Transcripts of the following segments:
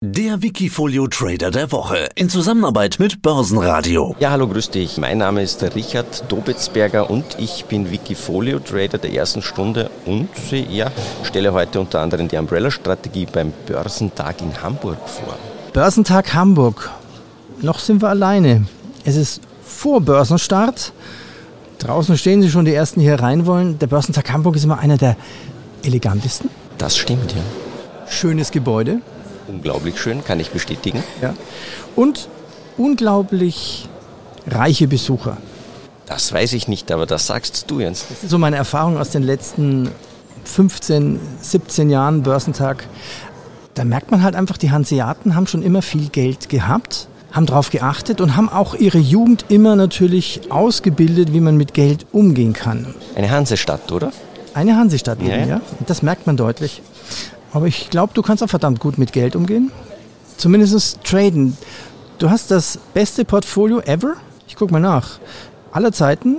Der Wikifolio Trader der Woche in Zusammenarbeit mit Börsenradio. Ja, hallo, grüß dich. Mein Name ist Richard Dobitzberger und ich bin Wikifolio Trader der ersten Stunde und ja, stelle heute unter anderem die Umbrella-Strategie beim Börsentag in Hamburg vor. Börsentag Hamburg. Noch sind wir alleine. Es ist vor Börsenstart. Draußen stehen sie schon, die ersten hier rein wollen. Der Börsentag Hamburg ist immer einer der elegantesten. Das stimmt, ja. Schönes Gebäude. Unglaublich schön, kann ich bestätigen. Ja. Und unglaublich reiche Besucher. Das weiß ich nicht, aber das sagst du jetzt. Das ist so meine Erfahrung aus den letzten 15, 17 Jahren Börsentag. Da merkt man halt einfach, die Hanseaten haben schon immer viel Geld gehabt, haben darauf geachtet und haben auch ihre Jugend immer natürlich ausgebildet, wie man mit Geld umgehen kann. Eine Hansestadt, oder? Eine Hansestadt Ja, eben, ja. das merkt man deutlich. Aber ich glaube, du kannst auch verdammt gut mit Geld umgehen. Zumindest traden. Du hast das beste Portfolio ever. Ich gucke mal nach. Aller Zeiten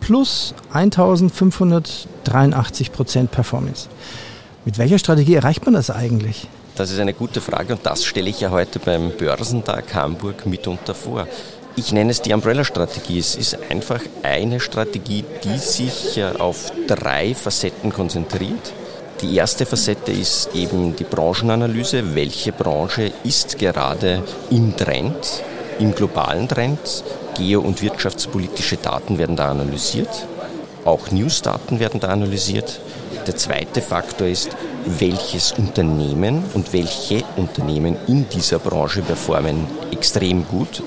plus 1583 Prozent Performance. Mit welcher Strategie erreicht man das eigentlich? Das ist eine gute Frage und das stelle ich ja heute beim Börsentag Hamburg mitunter vor. Ich nenne es die Umbrella-Strategie. Es ist einfach eine Strategie, die sich äh, auf drei Facetten konzentriert. Die erste Facette ist eben die Branchenanalyse. Welche Branche ist gerade im Trend, im globalen Trend? Geo- und wirtschaftspolitische Daten werden da analysiert. Auch News-Daten werden da analysiert. Der zweite Faktor ist, welches Unternehmen und welche Unternehmen in dieser Branche performen extrem gut.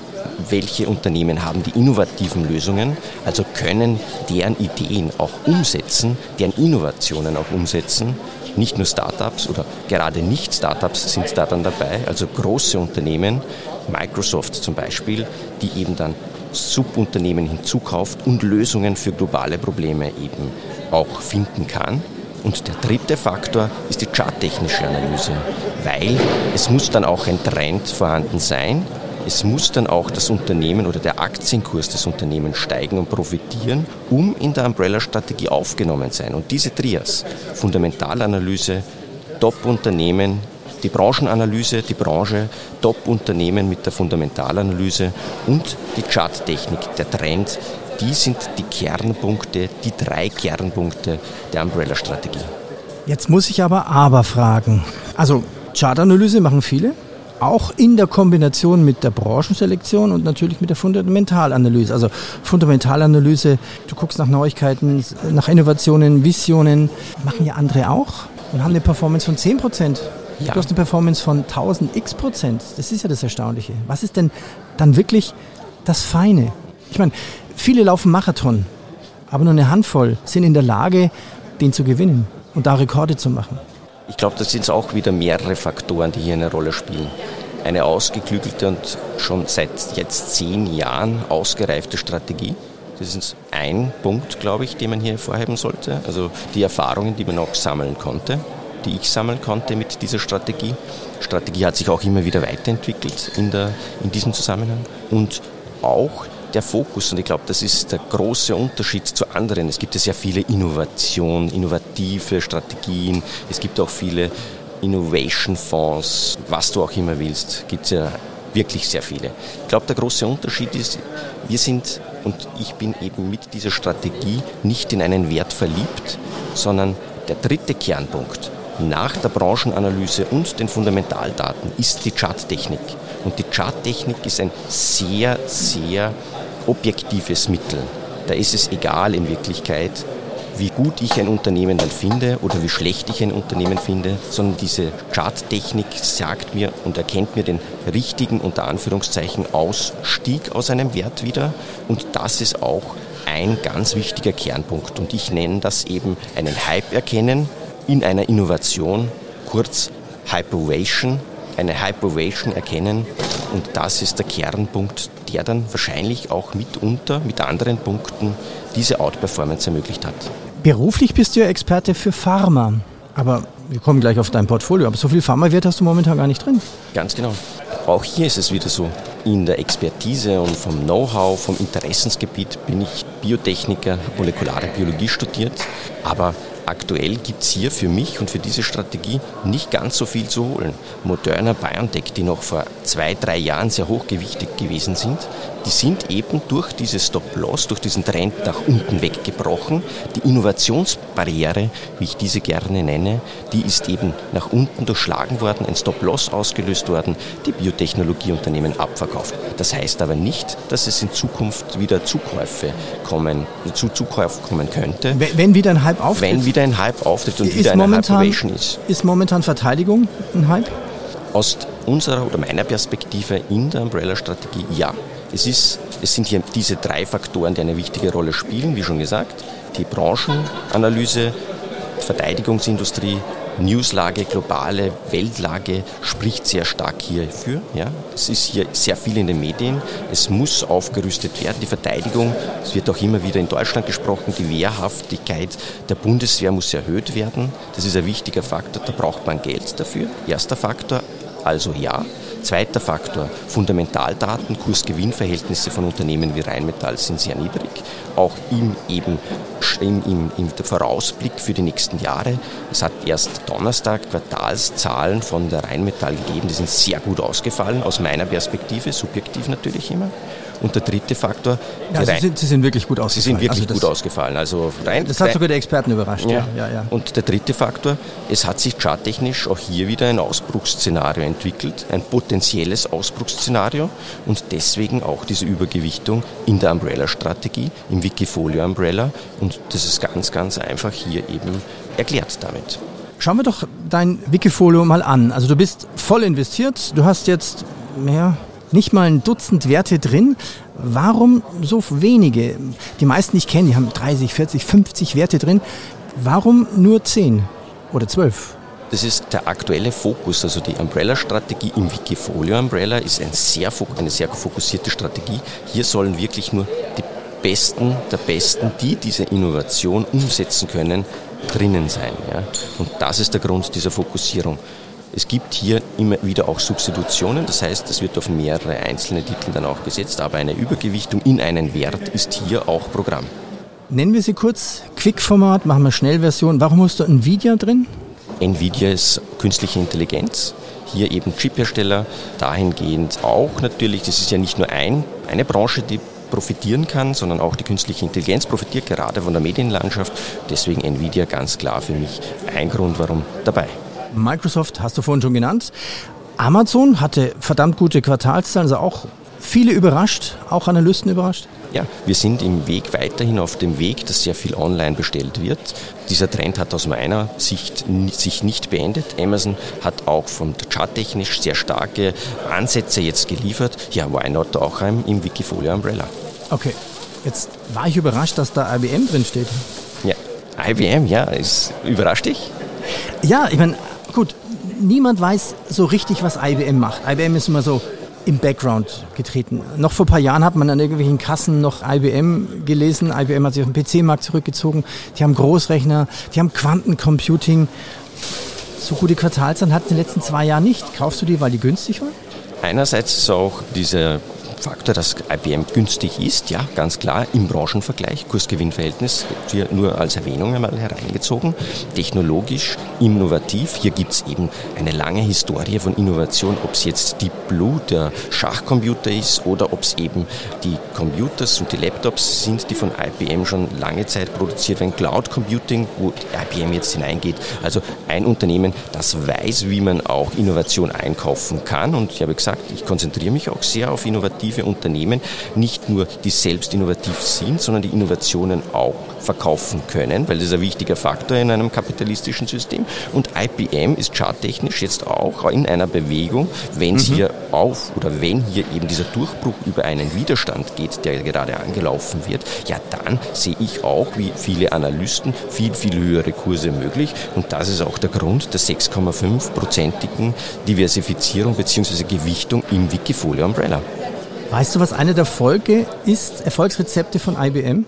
Welche Unternehmen haben die innovativen Lösungen, also können deren Ideen auch umsetzen, deren Innovationen auch umsetzen. Nicht nur Startups oder gerade nicht Startups sind da dann dabei, also große Unternehmen, Microsoft zum Beispiel, die eben dann Subunternehmen hinzukauft und Lösungen für globale Probleme eben auch finden kann. Und der dritte Faktor ist die charttechnische Analyse, weil es muss dann auch ein Trend vorhanden sein. Es muss dann auch das Unternehmen oder der Aktienkurs des Unternehmens steigen und profitieren, um in der Umbrella-Strategie aufgenommen sein. Und diese Trias, Fundamentalanalyse, Top-Unternehmen, die Branchenanalyse, die Branche, Top-Unternehmen mit der Fundamentalanalyse und die Charttechnik, der Trend, die sind die Kernpunkte, die drei Kernpunkte der Umbrella-Strategie. Jetzt muss ich aber aber fragen. Also Chartanalyse machen viele, auch in der Kombination mit der Branchenselektion und natürlich mit der Fundamentalanalyse. Also Fundamentalanalyse, du guckst nach Neuigkeiten, nach Innovationen, Visionen, machen ja andere auch und haben eine Performance von 10 Prozent. Ja. Du hast eine Performance von 1000 x Prozent. Das ist ja das Erstaunliche. Was ist denn dann wirklich das Feine? Ich meine, viele laufen Marathon, aber nur eine Handvoll sind in der Lage, den zu gewinnen und da Rekorde zu machen. Ich glaube, das sind auch wieder mehrere Faktoren, die hier eine Rolle spielen. Eine ausgeklügelte und schon seit jetzt zehn Jahren ausgereifte Strategie. Das ist ein Punkt, glaube ich, den man hier hervorheben sollte. Also die Erfahrungen, die man auch sammeln konnte, die ich sammeln konnte mit dieser Strategie. Strategie hat sich auch immer wieder weiterentwickelt in, der, in diesem Zusammenhang. Und auch der Fokus, und ich glaube, das ist der große Unterschied zu anderen. Es gibt ja sehr viele Innovationen, innovative Strategien. Es gibt auch viele Innovation-Fonds, was du auch immer willst. Gibt es ja wirklich sehr viele. Ich glaube, der große Unterschied ist, wir sind, und ich bin eben mit dieser Strategie nicht in einen Wert verliebt, sondern der dritte Kernpunkt nach der Branchenanalyse und den Fundamentaldaten ist die Charttechnik. Und die Charttechnik ist ein sehr, sehr objektives Mittel. Da ist es egal in Wirklichkeit, wie gut ich ein Unternehmen dann finde oder wie schlecht ich ein Unternehmen finde, sondern diese Charttechnik sagt mir und erkennt mir den richtigen, unter Anführungszeichen, Ausstieg aus einem Wert wieder. Und das ist auch ein ganz wichtiger Kernpunkt. Und ich nenne das eben einen Hype erkennen in einer Innovation, kurz Hyperovation, eine Hyperovation erkennen. Und das ist der Kernpunkt, der dann wahrscheinlich auch mitunter mit anderen Punkten diese Outperformance ermöglicht hat. Beruflich bist du ja Experte für Pharma. Aber wir kommen gleich auf dein Portfolio. Aber so viel Pharmawert hast du momentan gar nicht drin. Ganz genau. Auch hier ist es wieder so. In der Expertise und vom Know-how, vom Interessensgebiet bin ich Biotechniker, molekulare Biologie studiert. Aber aktuell gibt es hier für mich und für diese Strategie nicht ganz so viel zu holen. Moderna BioNTech, die noch vor zwei, drei Jahren sehr hochgewichtig gewesen sind, die sind eben durch dieses Stop-Loss, durch diesen Trend nach unten weggebrochen. Die Innovationsbarriere, wie ich diese gerne nenne, die ist eben nach unten durchschlagen worden, ein Stop-Loss ausgelöst worden, die Biotechnologieunternehmen abverkauft. Das heißt aber nicht, dass es in Zukunft wieder Zukäufe kommen, zu Zukäufen kommen könnte. Wenn wieder ein Hype auftritt? Wenn wieder ein Hype auftritt und ist wieder eine momentan, Hyperation ist. Ist momentan Verteidigung ein Hype? Aus unserer oder meiner Perspektive in der Umbrella-Strategie ja. Es, ist, es sind hier diese drei Faktoren, die eine wichtige Rolle spielen, wie schon gesagt. Die Branchenanalyse, Verteidigungsindustrie, Newslage, globale Weltlage spricht sehr stark hierfür. Ja. Es ist hier sehr viel in den Medien. Es muss aufgerüstet werden. Die Verteidigung, es wird auch immer wieder in Deutschland gesprochen, die Wehrhaftigkeit der Bundeswehr muss erhöht werden. Das ist ein wichtiger Faktor. Da braucht man Geld dafür. Erster Faktor, also ja. Zweiter Faktor, Fundamentaldaten, Kurs-Gewinn-Verhältnisse von Unternehmen wie Rheinmetall sind sehr niedrig. Auch im, eben, im, im, im Vorausblick für die nächsten Jahre. Es hat erst Donnerstag Quartalszahlen von der Rheinmetall gegeben, die sind sehr gut ausgefallen, aus meiner Perspektive, subjektiv natürlich immer. Und der dritte Faktor. Ja, sie, sind, sie, sind, wirklich gut ausgefallen. Sie sind wirklich also gut ausgefallen. Also rein, das hat sogar die Experten überrascht. Ja. Ja, ja. Und der dritte Faktor, es hat sich charttechnisch auch hier wieder ein Ausbruchsszenario entwickelt, ein potenzielles Ausbruchsszenario und deswegen auch diese Übergewichtung in der Umbrella-Strategie, im Wikifolio-Umbrella. Und das ist ganz, ganz einfach hier eben erklärt damit. Schauen wir doch dein Wikifolio mal an. Also du bist voll investiert, du hast jetzt mehr nicht mal ein Dutzend Werte drin. Warum so wenige? Die meisten, die ich kenne, die haben 30, 40, 50 Werte drin. Warum nur 10 oder 12? Das ist der aktuelle Fokus, also die Umbrella-Strategie im Wikifolio Umbrella ist ein sehr, eine sehr fokussierte Strategie. Hier sollen wirklich nur die Besten der Besten, die diese Innovation umsetzen können, drinnen sein. Ja? Und das ist der Grund dieser Fokussierung. Es gibt hier immer wieder auch Substitutionen, das heißt, es wird auf mehrere einzelne Titel dann auch gesetzt, aber eine Übergewichtung in einen Wert ist hier auch Programm. Nennen wir sie kurz Quick-Format, machen wir Schnellversion. Warum hast du Nvidia drin? Nvidia ist künstliche Intelligenz, hier eben Chiphersteller, dahingehend auch natürlich, das ist ja nicht nur ein, eine Branche, die profitieren kann, sondern auch die künstliche Intelligenz profitiert gerade von der Medienlandschaft. Deswegen Nvidia ganz klar für mich ein Grund, warum dabei. Microsoft hast du vorhin schon genannt. Amazon hatte verdammt gute Quartalszahlen, also auch viele überrascht, auch Analysten überrascht. Ja, wir sind im Weg weiterhin auf dem Weg, dass sehr viel online bestellt wird. Dieser Trend hat aus meiner Sicht sich nicht beendet. Amazon hat auch von charttechnisch sehr starke Ansätze jetzt geliefert. Ja, why not auch im Wikifolio Umbrella. Okay, jetzt war ich überrascht, dass da IBM drin steht. Ja, IBM, ja, ist überrascht dich? Ja, ich meine, gut, niemand weiß so richtig, was IBM macht. IBM ist immer so im Background getreten. Noch vor ein paar Jahren hat man an irgendwelchen Kassen noch IBM gelesen. IBM hat sich auf den PC-Markt zurückgezogen. Die haben Großrechner, die haben Quantencomputing. So gute Quartalszahlen hat in den letzten zwei Jahren nicht. Kaufst du die, weil die günstig waren? Einerseits ist auch diese Faktor, dass IBM günstig ist, ja, ganz klar, im Branchenvergleich, Kursgewinnverhältnis, hier nur als Erwähnung einmal hereingezogen, technologisch, innovativ, hier gibt es eben eine lange Historie von Innovation, ob es jetzt Deep Blue, der Schachcomputer ist, oder ob es eben die Computers und die Laptops sind, die von IBM schon lange Zeit produziert werden, Cloud Computing, wo IBM jetzt hineingeht, also ein Unternehmen, das weiß, wie man auch Innovation einkaufen kann. Und ich habe gesagt, ich konzentriere mich auch sehr auf Innovation innovative Unternehmen nicht nur, die selbst innovativ sind, sondern die Innovationen auch verkaufen können, weil das ist ein wichtiger Faktor in einem kapitalistischen System. Und IBM ist charttechnisch jetzt auch in einer Bewegung, wenn es mhm. hier auf oder wenn hier eben dieser Durchbruch über einen Widerstand geht, der gerade angelaufen wird, ja dann sehe ich auch, wie viele Analysten, viel, viel höhere Kurse möglich. Und das ist auch der Grund der 6,5-prozentigen Diversifizierung bzw. Gewichtung im Wikifolio Umbrella. Weißt du, was eine der Folge ist, Erfolgsrezepte von IBM?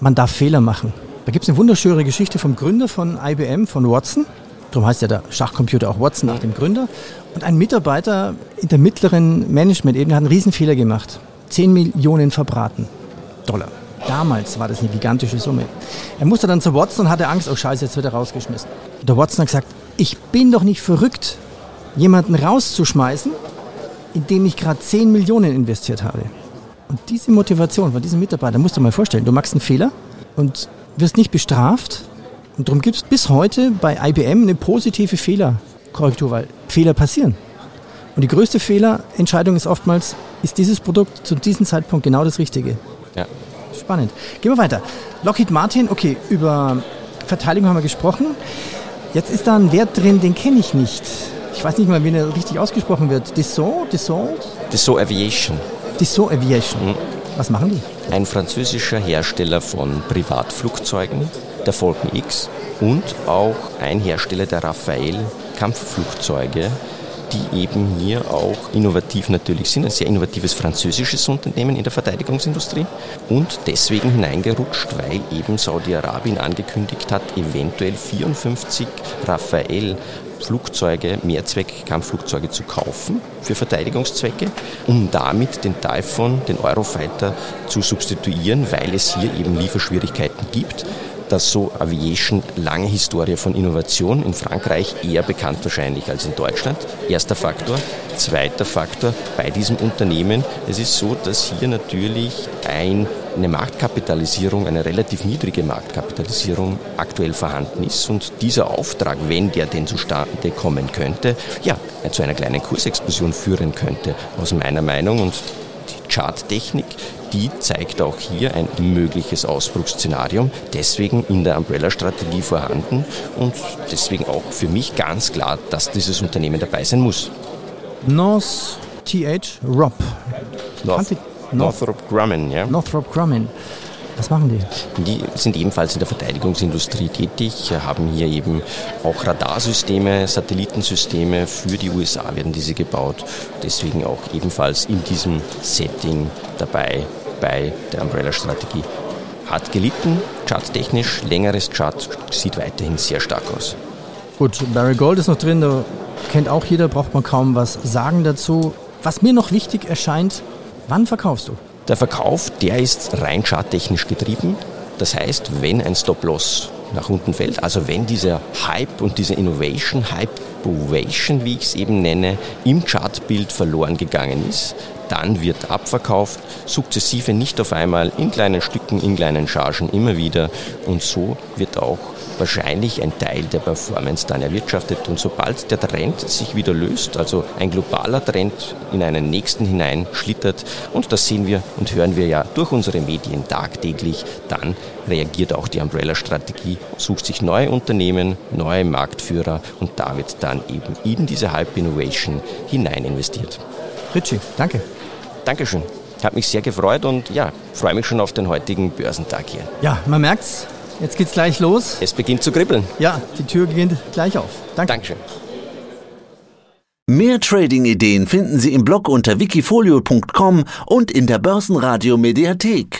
Man darf Fehler machen. Da gibt es eine wunderschöne Geschichte vom Gründer von IBM, von Watson. Darum heißt ja der Schachcomputer auch Watson nach dem Gründer. Und ein Mitarbeiter in der mittleren Management-Ebene hat einen Riesenfehler gemacht. 10 Millionen verbraten. Dollar. Damals war das eine gigantische Summe. Er musste dann zu Watson und hatte Angst, oh Scheiße, jetzt wird er rausgeschmissen. Und der Watson hat gesagt, ich bin doch nicht verrückt, jemanden rauszuschmeißen, indem ich gerade 10 Millionen investiert habe. Und diese Motivation von diesem Mitarbeiter, musst du mal vorstellen, du machst einen Fehler und wirst nicht bestraft. Und darum gibt es bis heute bei IBM eine positive Fehlerkorrektur, weil Fehler passieren. Und die größte Fehlerentscheidung ist oftmals, ist dieses Produkt zu diesem Zeitpunkt genau das Richtige? Ja. Spannend. Gehen wir weiter. Lockheed Martin, okay, über Verteidigung haben wir gesprochen. Jetzt ist da ein Wert drin, den kenne ich nicht. Ich weiß nicht mal, wie er richtig ausgesprochen wird. Dassault? Dassault? Dassault Aviation. Dassault Aviation. Mhm. Was machen die? Ein französischer Hersteller von Privatflugzeugen, der Falcon X, und auch ein Hersteller der Rafale Kampfflugzeuge, die eben hier auch innovativ natürlich sind. Ein sehr innovatives französisches Unternehmen in der Verteidigungsindustrie und deswegen hineingerutscht, weil eben Saudi-Arabien angekündigt hat, eventuell 54 Rafale Flugzeuge, Mehrzweck-Kampfflugzeuge zu kaufen für Verteidigungszwecke, um damit den Typhoon, den Eurofighter zu substituieren, weil es hier eben Lieferschwierigkeiten gibt dass so Aviation lange Historie von Innovation in Frankreich eher bekannt wahrscheinlich als in Deutschland. Erster Faktor. Zweiter Faktor bei diesem Unternehmen. Es ist so, dass hier natürlich ein, eine Marktkapitalisierung, eine relativ niedrige Marktkapitalisierung aktuell vorhanden ist und dieser Auftrag, wenn der denn zustande kommen könnte, ja, zu einer kleinen Kursexplosion führen könnte, aus meiner Meinung. Und die Charttechnik, die zeigt auch hier ein mögliches Ausbruchsszenario, deswegen in der Umbrella-Strategie vorhanden und deswegen auch für mich ganz klar, dass dieses Unternehmen dabei sein muss. North TH Rob. North, Northrop Grumman, ja. Northrop Grumman. Was machen die? Die sind ebenfalls in der Verteidigungsindustrie tätig, haben hier eben auch Radarsysteme, Satellitensysteme für die USA werden diese gebaut. Deswegen auch ebenfalls in diesem Setting dabei bei der Umbrella-Strategie. Hat gelitten, charttechnisch, längeres Chart sieht weiterhin sehr stark aus. Gut, Barry Gold ist noch drin, da kennt auch jeder, braucht man kaum was sagen dazu. Was mir noch wichtig erscheint, wann verkaufst du? Der Verkauf, der ist rein charttechnisch getrieben. Das heißt, wenn ein Stop-Loss nach unten fällt, also wenn dieser Hype und diese Innovation, Hype-Ovation, wie ich es eben nenne, im Chartbild verloren gegangen ist, dann wird abverkauft, sukzessive nicht auf einmal, in kleinen Stücken, in kleinen Chargen immer wieder und so wird auch wahrscheinlich ein Teil der Performance dann erwirtschaftet. Und sobald der Trend sich wieder löst, also ein globaler Trend in einen nächsten hinein schlittert, und das sehen wir und hören wir ja durch unsere Medien tagtäglich, dann reagiert auch die Umbrella-Strategie, sucht sich neue Unternehmen, neue Marktführer und da wird dann eben in diese Hype Innovation hinein investiert. Ritchie, danke. Dankeschön. Hat mich sehr gefreut und ja, freue mich schon auf den heutigen Börsentag hier. Ja, man merkt's, Jetzt geht's gleich los. Es beginnt zu kribbeln. Ja, die Tür geht gleich auf. Danke. Dankeschön. Mehr Trading-Ideen finden Sie im Blog unter wikifolio.com und in der Börsenradio Mediathek.